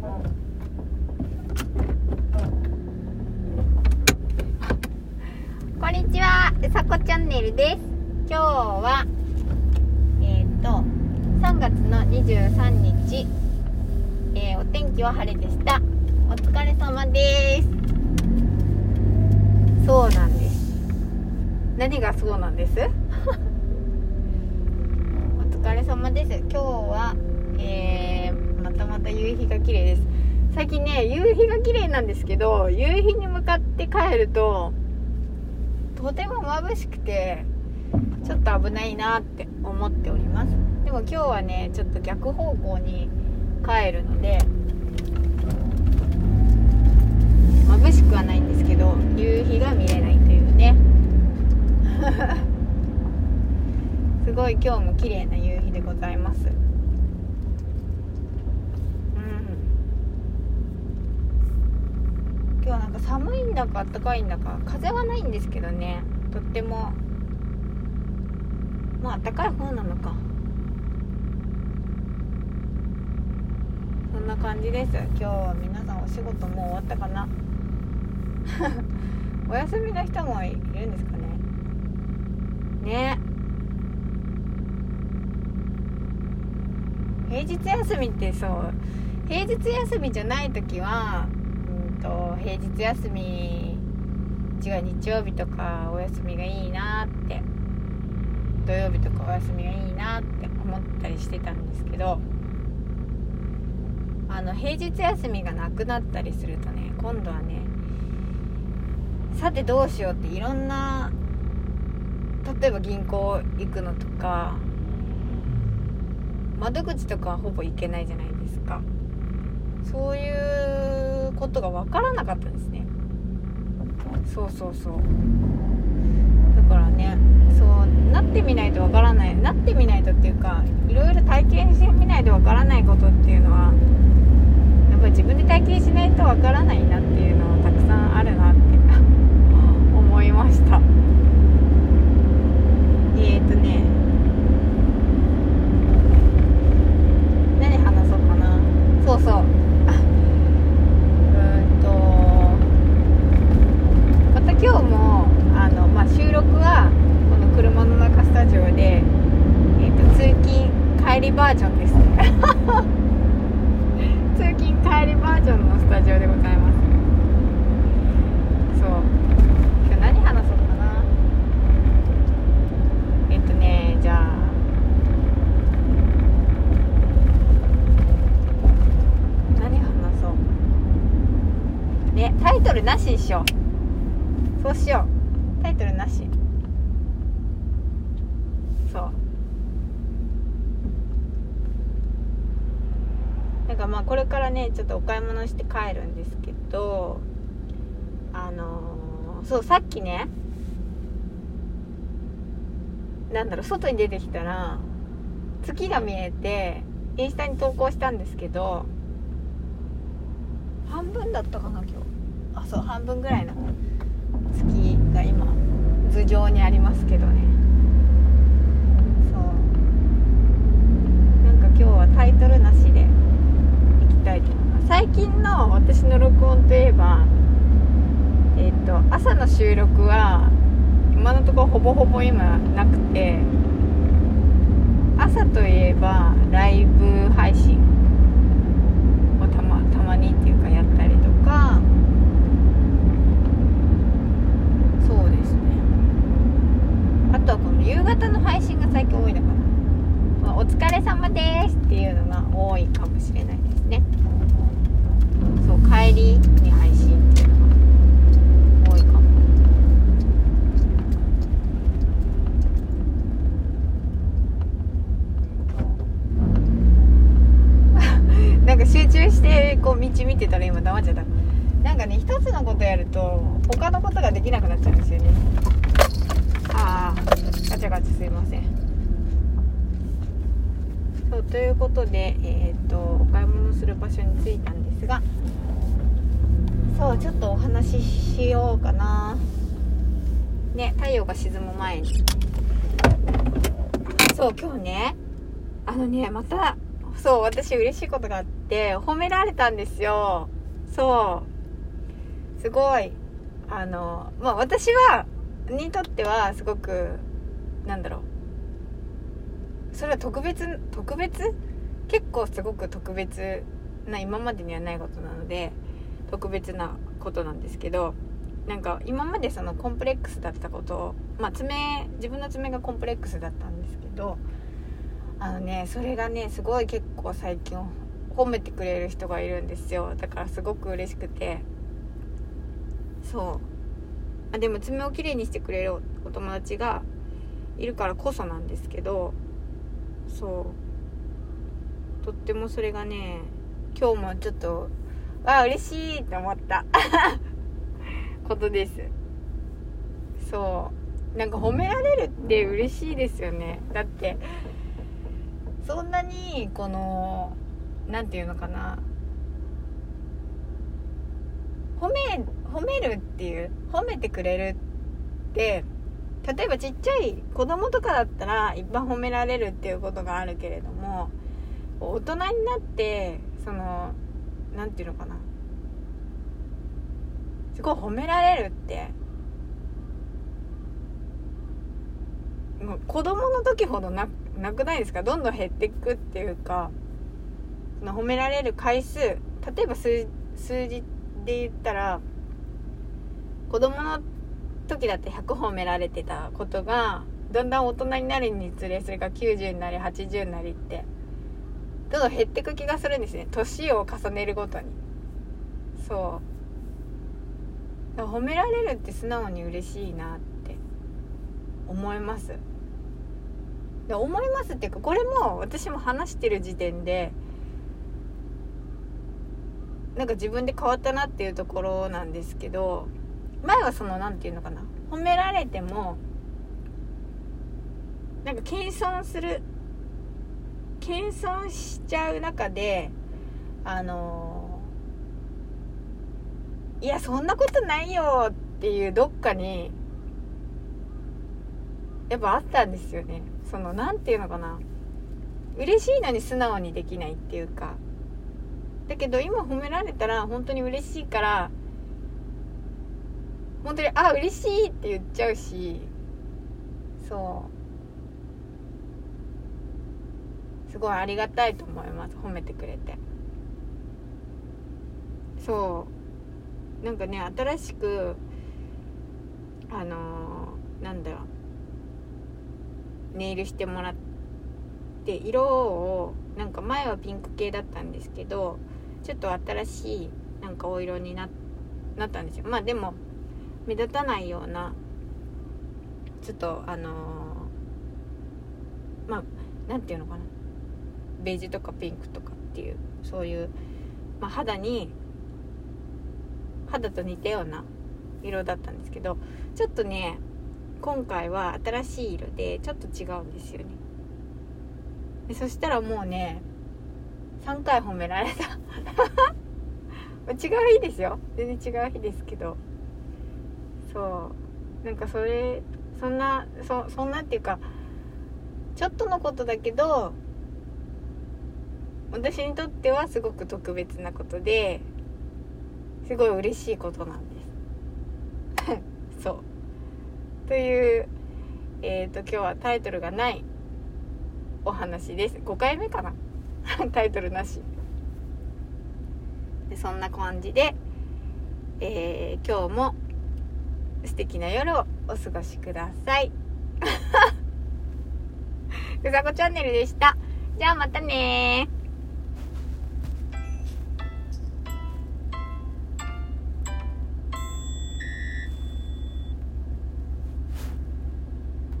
こんにちは、うさこチャンネルです。今日は、えっ、と、3月の23日、えーお天気は晴れでした。お疲れ様です。そうなんです。何がそうなんです？お疲れ様です。今日は、えーまたまた夕日が綺麗です。最近ね、夕日が綺麗なんですけど、夕日に向かって帰ると、とても眩しくてちょっと危ないなって思っております。でも今日はねちょっと逆方向に帰るので眩しくはないんですけど夕日が見れないというね。すごい今日も綺麗な夕日でございますうん今日なんか寒いんだか暖かいんだか風はないんですけどね。とっても。まあ暖かい方なのか。そんな感じです。今日は皆さんお仕事もう終わったかな。お休みの人もいるんですかね。ね。平日休みってそう。平日休みじゃない時はと平日休み違う日曜日とかお休みがいいなって。土曜日とかお休みがいいなって思ったりしてたんですけどあの平日休みがなくなったりするとね今度はねさてどうしようっていろんな例えば銀行行くのとか窓口とかはほぼ行けないじゃないですか。そういうことが分からなかったんですね。そうそうそう。だからねそうなってみないと分からない。なってみないとっていうかいろいろ体験してみないと分からないことっていうのはやっぱり自分で体験しないと分からないなっていうのはたくさんあるなって思いましたえー、とね何話そうかなそうそうあうーんとまた今日もあの、まあ、収録はこの車の中スタジオで、えー、と通勤帰りバージョンです。通勤帰りバージョンのスタジオでございます。そう。今日何話そうかな。えっとねじゃあ。何話そう。ねタイトルなしにしよう。そうしよう。タイトルなし。そうなんかまあこれからねちょっとお買い物して帰るんですけどあのーそうさっきねなんだろう外に出てきたら月が見えてインスタに投稿したんですけど半分だったかな今日。あそう半分ぐらいの月が今頭上にありますけどね。そう。なんか今日はタイトルなしでたいと思います。最近の私の録音といえばえっ、と朝の収録は今のところほぼほぼ今なくて朝といえばライブ配信をたまたまにっていうかやったりとかそうですね。あとはこの夕方の配信が最近多いのかな、まあお疲れ様ですっていうのが多いかもしれない。ですね。そう帰りに配信っていうのが多いかも。なんか集中してこう道見てたら今黙っちゃった。なんかね一つのことやると他のことができなくなっちゃうんですよね。ああガチャガチャすいません。ということでえっ、とお買い物する場所に着いたんですがそうちょっとお話ししようかな。ね太陽が沈む前に。そう今日ねあのねまたそう私嬉しいことがあって褒められたんですよ。そう。すごい。あのまあ私はにとってはすごくなんだろう。それは特別特別？結構すごく特別な今までにはないことなので特別なことなんですけどなんか今までそのコンプレックスだったことをまあ爪自分の爪がコンプレックスだったんですけどあのねそれがねすごい結構最近褒めてくれる人がいるんですよ。だからすごく嬉しくて。そう。あでも爪をきれいにしてくれるお友達がいるからこそなんですけどそう。とってもそれがね今日もちょっとあ嬉しいって思った。ことです。そう。なんか褒められるって嬉しいですよね。だってそんなにこの何て言うのかな。褒め褒めるっていう褒めてくれるって例えばちっちゃい子供とかだったらいっぱい褒められるっていうことがあるけれども大人になってその何て言うのかな。すごい褒められるってもう子供の時ほどななくないですか？どんどん減っていくっていうかその褒められる回数例えば数数字で言ったら子供の時だって100褒められてたことがだんだん大人になるにつれそれが90になり80になりってどんどん減ってく気がするんですね。年を重ねるごとに。そう。褒められるって素直に嬉しいなって思います。で思いますっていうかこれも私も話してる時点でなんか自分で変わったなっていうところなんですけど前はその何て言うのかな。褒められてもなんか謙遜する謙遜しちゃう中であのいやそんなことないよっていうどっかにやっぱあったんですよね。その何て言うのかな。嬉しいのに素直にできないっていうか。だけど今褒められたら本当に嬉しいから本当にあ嬉しいって言っちゃうしそう。すごいありがたいと思います褒めてくれて。そう。なんかね新しくあのー、なんだろう。ネイルしてもらって色をなんか前はピンク系だったんですけどちょっと新しいなんかお色にななったんですよ。まあでも目立たないようなちょっとあのー、まあ何て言うのかな。ベージュとかピンクとかっていうそういう、まあ、肌に肌と似たような色だったんですけどちょっとね今回は新しい色でちょっと違うんですよね。でそしたらもうね3回褒められた。違う日ですよ。全然違う日ですけど。そう。なんかそれそんなそそんなっていうかちょっとのことだけど私にとってはすごく特別なことですごい嬉しいことなんです。そう。というえっ、ー、と今日はタイトルがないお話です。5回目かな？タイトルなし。でそんな感じで、えー、今日も素敵な夜をお過ごしください。うさこチャンネルでした。じゃあまたね